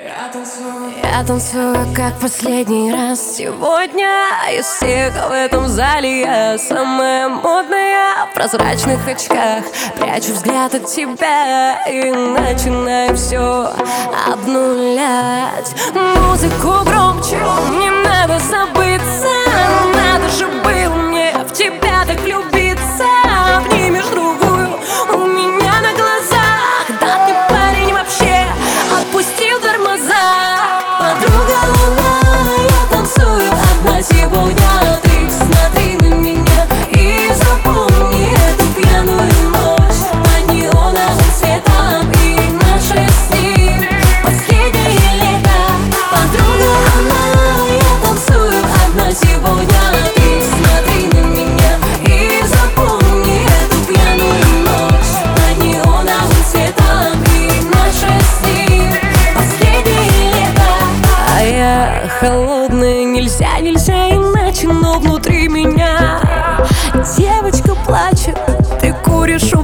Я танцую, я танцую, как последний раз Сегодня. Из всех в этом зале я Самая модная. В прозрачных очках Прячу взгляд от тебя. И начинаю все обнулять. Музыку громче, не надо забыться я холодная, нельзя, нельзя иначе, но внутри меня Девочка плачет, ты куришь у